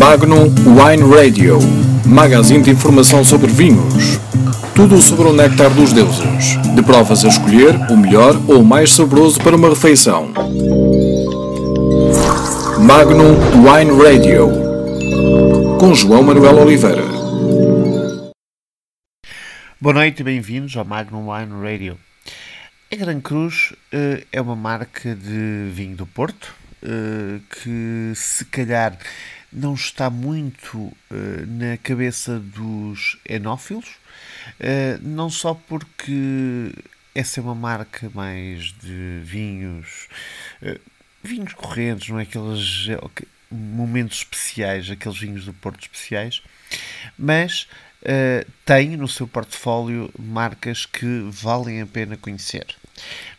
Magnum Wine Radio, magazine de informação sobre vinhos. Tudo sobre o néctar dos deuses. De provas a escolher o melhor ou o mais saboroso para uma refeição. Magnum Wine Radio, com João Manuel Oliveira. Boa noite e bem-vindos ao Magnum Wine Radio. A Gran Cruz uh, é uma marca de vinho do Porto uh, que, se calhar, não está muito uh, na cabeça dos enófilos, não só porque essa é uma marca mais de vinhos, vinhos correntes, não é? Aqueles momentos especiais, aqueles vinhos do Porto especiais, mas uh, tem no seu portfólio marcas que valem a pena conhecer.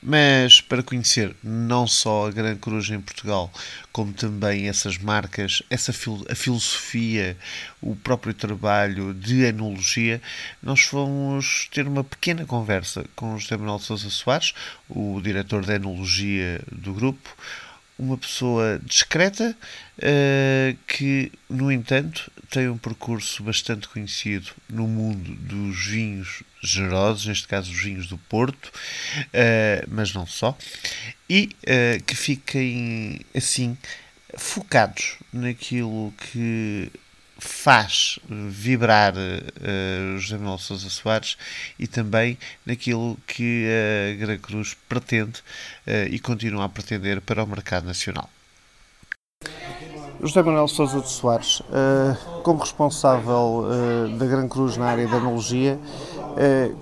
Mas para conhecer não só a Gran Cruz em Portugal, como também essas marcas, essa fil a filosofia, o próprio trabalho de enologia, nós vamos ter uma pequena conversa com José Manuel Sousa Soares, o diretor de enologia do grupo, uma pessoa discreta uh, que, no entanto, tem um percurso bastante conhecido no mundo dos vinhos gerosos, neste caso os vinhos do Porto, uh, mas não só, e uh, que fiquem assim focados naquilo que faz vibrar uh, José Manuel Sousa Soares e também naquilo que a Gran Cruz pretende uh, e continua a pretender para o mercado nacional. José Manuel Sousa de Soares, uh, como responsável da Gran Cruz na área da analogia,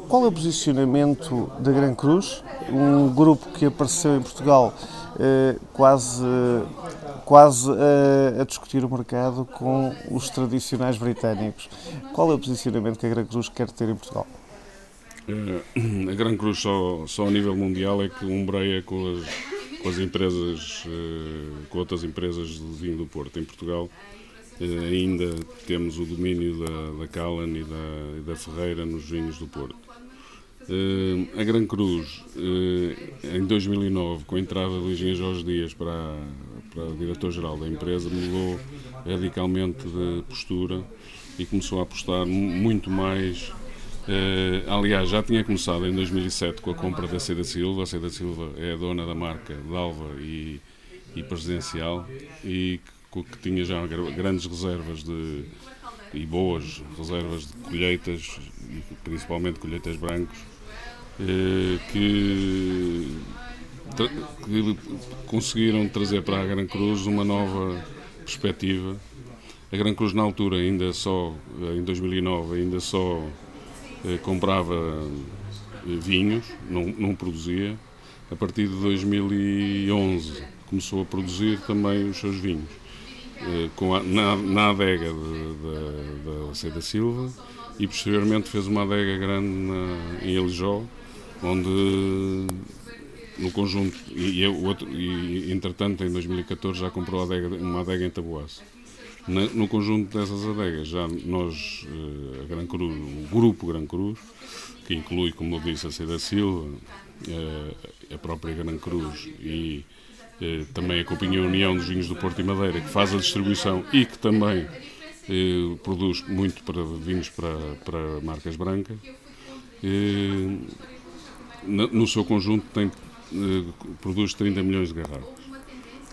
qual é o posicionamento da Gran Cruz, um grupo que apareceu em Portugal quase quase a, a, discutir o mercado com os tradicionais britânicos. Qual é o posicionamento que a Gran Cruz quer ter em Portugal? Uh, a Gran Cruz só, só a nível mundial é que umbreia com as, com as empresas, uh, com outras empresas de vinho do Porto. Em Portugal uh, ainda temos o domínio da, da Callan e da, e da Ferreira nos vinhos do Porto. A Gran Cruz, em 2009, com a entrada do engenheiro Jorge Dias para, para o diretor-geral da empresa, mudou radicalmente de postura e começou a apostar muito mais. Eh, aliás, já tinha começado em 2007 com a compra da Seda Silva. A Seda Silva é a dona da marca Dalva e, e Presidencial e que, que tinha já grandes reservas de, e boas reservas de colheitas, principalmente colheitas brancos, eh, que que conseguiram trazer para a Gran Cruz uma nova perspectiva. A Gran Cruz na altura ainda só, em 2009, ainda só eh, comprava eh, vinhos, não, não produzia. A partir de 2011 começou a produzir também os seus vinhos. Eh, com a, na, na adega da Seda Silva e posteriormente fez uma adega grande na, em Elijó, onde no conjunto, e, eu, outro, e entretanto em 2014 já comprou adega, uma adega em Taboaço. No conjunto dessas adegas, já nós, eh, a Gran Cruz, o grupo Gran Cruz, que inclui, como eu disse, a Seda Silva, eh, a própria Gran Cruz e eh, também a Companhia União dos Vinhos do Porto e Madeira, que faz a distribuição e que também produz muito para vinhos para, para marcas brancas. No seu conjunto tem eh, produz 30 milhões de garrafas.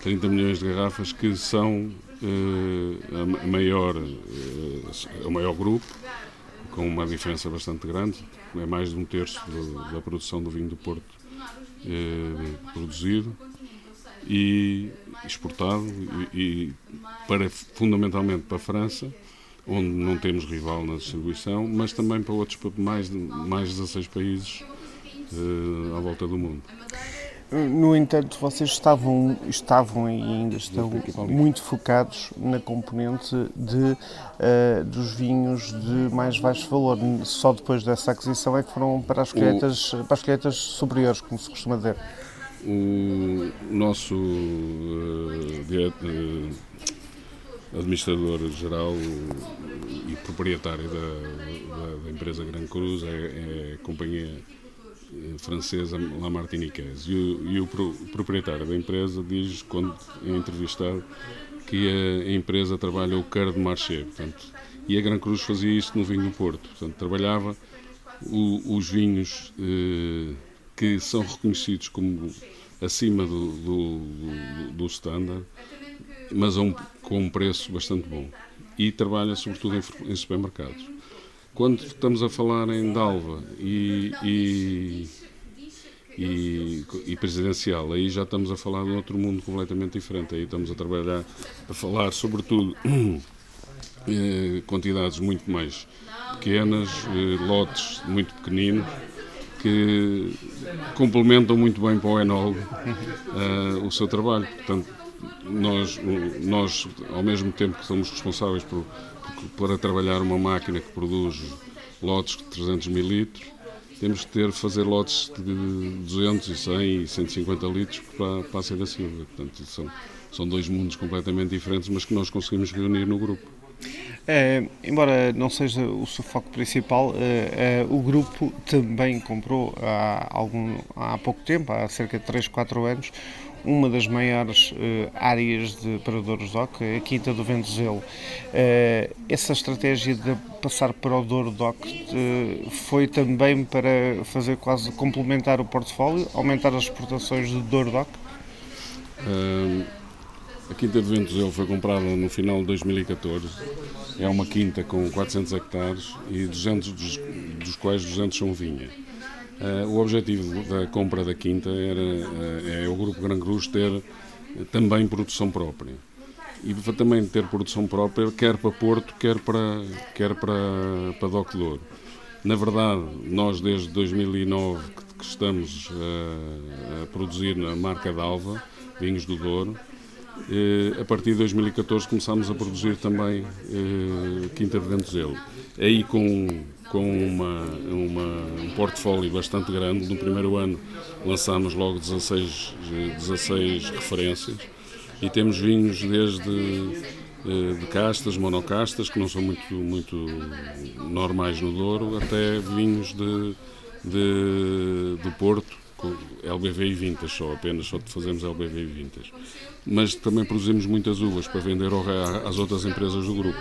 30 milhões de garrafas que são uh, a maior, uh, o maior grupo, com uma diferença bastante grande, é mais de um terço da produção do vinho do Porto produzido e exportado e, e, para, fundamentalmente para a França, onde não temos rival na distribuição, mas também para outros mais mais 16 países uh, à volta do mundo. No entanto, vocês estavam, estavam e ainda estão muito focados na componente de, uh, dos vinhos de mais baixo valor. Só depois dessa aquisição é que foram para as colheitas, para as colheitas superiores, como se costuma dizer. O nosso uh, uh, administrador-geral e proprietário da, da, da, empresa Gran Cruz é, é a companhia eh, francesa La Martiniquez. E, o, e o, pro, o, proprietário da empresa diz, quando é entrevistado, que a empresa trabalha o cœur de marché, portanto, e a Gran Cruz fazia isto no vinho do Porto, portanto, trabalhava o, os vinhos eh, que são reconhecidos como acima do, do, do, do standard, mas um, com um preço bastante bom. E trabalha sobretudo em, em supermercados. Quando estamos a falar em Dalva e, e, e, e, presidencial, aí já estamos a falar de outro mundo completamente diferente. Aí estamos a trabalhar, a falar sobretudo eh, quantidades muito mais pequenas, eh, lotes muito pequeninos, que complementam muito bem para o enólogo uh, o seu trabalho. Portanto, nós, nós, ao mesmo tempo que somos responsáveis por, por, para trabalhar uma máquina que produz lotes de 300 mil litros, temos que ter, fazer lotes de 200 e 100 e 150 litros para, para a Seda Silva. Portanto, são, são dois mundos completamente diferentes, mas que nós conseguimos reunir no grupo. É, embora não seja o seu foco principal, é, é, o grupo também comprou há, algum, há pouco tempo, há cerca de 3, 4 anos, uma das maiores áreas de paradores DOC, a Quinta do Ventozelo. Essa estratégia de passar para o Douro DOC foi também para fazer quase complementar o portfólio, aumentar as exportações do Douro DOC? A Quinta do Ventozelo foi comprada no final de 2014. É uma quinta com 400 hectares e 200 dos, dos quais 200 são vinha. Uh, o objetivo da compra da quinta era uh, é o Grupo Gran Cruz ter uh, também produção própria. E também ter produção própria, quer para Porto, quer para, quer para, para Doc Douro. Na verdade, nós desde 2009 que, que estamos a produzir na marca d'Alva, vinhos do Douro, a partir de 2014 começámos a produzir também Quinta de Ventozelo. Aí com com uma, uma, um portfólio bastante grande. No primeiro ano lançámos logo 16, 16 referências e temos vinhos desde eh, de castas, monocastas, que não são muito, muito normais no Douro, até vinhos de, de, do Porto, LBV e Vintas só, apenas só fazemos LBV e Vintas. Mas também produzimos muitas uvas para vender às outras empresas do grupo.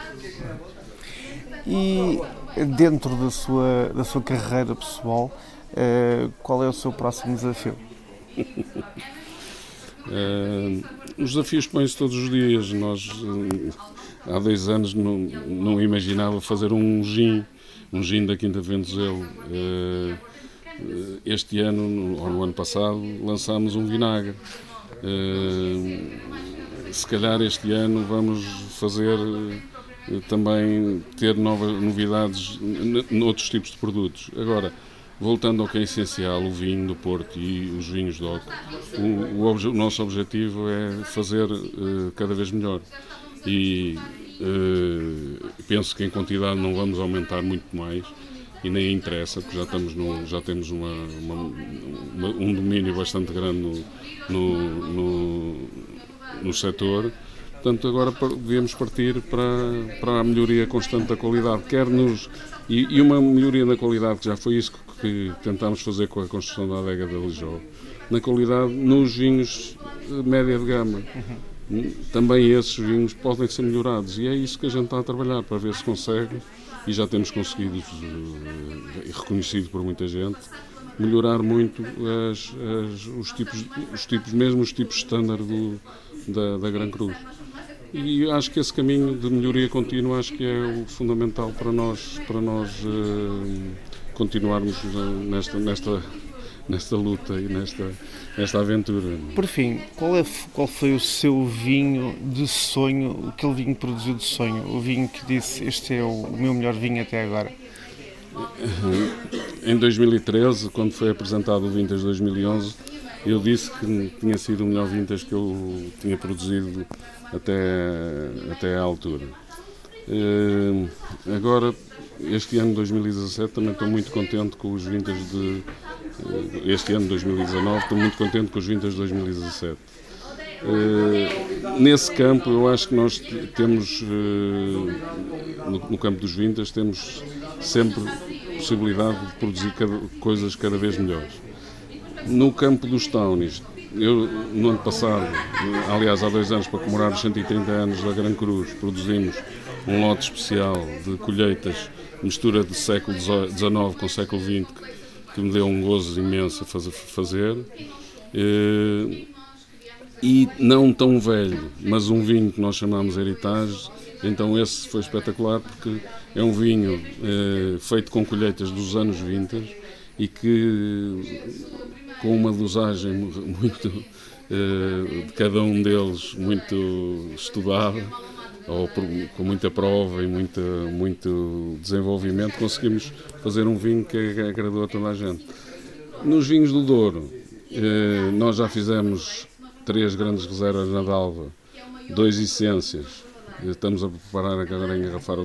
E dentro da sua, da sua carreira pessoal, uh, qual é o seu próximo desafio? uh, os desafios põem-se todos os dias. Nós, uh, há dois anos, não, não imaginava fazer um gin, um gin da Quinta Ventozelo. Este ano, ou no ano passado, lançámos um vinagre. se calhar este ano vamos fazer também ter novas novidades noutros tipos de produtos. Agora, voltando ao que é essencial, o vinho do Porto e os vinhos do o, o, o, nosso objetivo é fazer cada vez melhor. E uh, penso que em quantidade não vamos aumentar muito mais e nem interessa, porque já, estamos no, já temos uma, uma, uma, um domínio bastante grande no, no, no, no setor Portanto, agora devemos partir para, para a melhoria constante da qualidade, quer nos. E, e uma melhoria na qualidade, que já foi isso que, que tentámos fazer com a construção da adega da Lijó, na qualidade nos vinhos média de gama. Também esses vinhos podem ser melhorados e é isso que a gente está a trabalhar para ver se consegue, e já temos conseguido, e reconhecido por muita gente, melhorar muito as, as, os, tipos, os tipos, mesmo os tipos standard do, da, da Gran Cruz. E acho que esse caminho de melhoria contínua acho que é o fundamental para nós, para nós uh, continuarmos eh, nesta, nesta, nesta luta e nesta, nesta aventura. Por fim, qual, é, qual foi o seu vinho de sonho, aquele vinho que produziu de sonho, o vinho que disse este é o, meu melhor vinho até agora? Em 2013, quando foi apresentado o Vintage 2011, eu disse que tinha sido o melhor Vintage que eu tinha produzido até, até à altura. Uh, agora, este ano 2017, também estou muito contente com os vintage de. Uh, este ano 2019, estou muito contente com os vintage de 2017. Uh, eh, nesse campo, eu acho que nós temos, no, no, campo dos vintage, temos sempre possibilidade de produzir cada, coisas cada vez melhores. No campo dos townies, eu, no ano passado, aliás, há dois anos, para comemorar os 130 anos da Gran Cruz, produzimos um lote especial de colheitas, mistura de século XIX com século XX, que me deu um gozo imenso a fazer. E não tão velho, mas um vinho que nós chamamos Heritage, então esse foi espetacular porque é um vinho feito com colheitas dos anos 20 e que com uma dosagem muito de cada um deles muito estudada ou com muita prova e muita, muito desenvolvimento, conseguimos fazer um vinho que agradou a toda a gente. Nos vinhos do Douro, eh, nós já fizemos três grandes reservas na Dalva, dois essências, estamos a preparar a engarrafar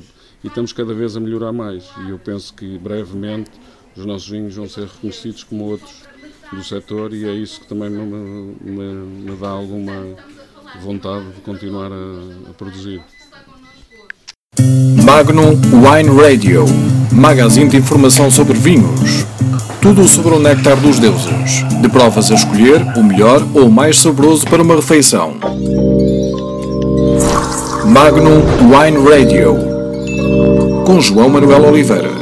e estamos cada vez a melhorar mais. E eu penso que brevemente os nossos vinhos vão ser reconhecidos como outros do setor e é isso que também me, me, me dá alguma vontade de continuar a, a produzir. Magnum Wine Radio, magazine de informação sobre vinhos. Tudo sobre o néctar dos deuses, de provas a escolher o melhor ou o mais saboroso para uma refeição. Magnum Wine Radio, com João Manuel Oliveira.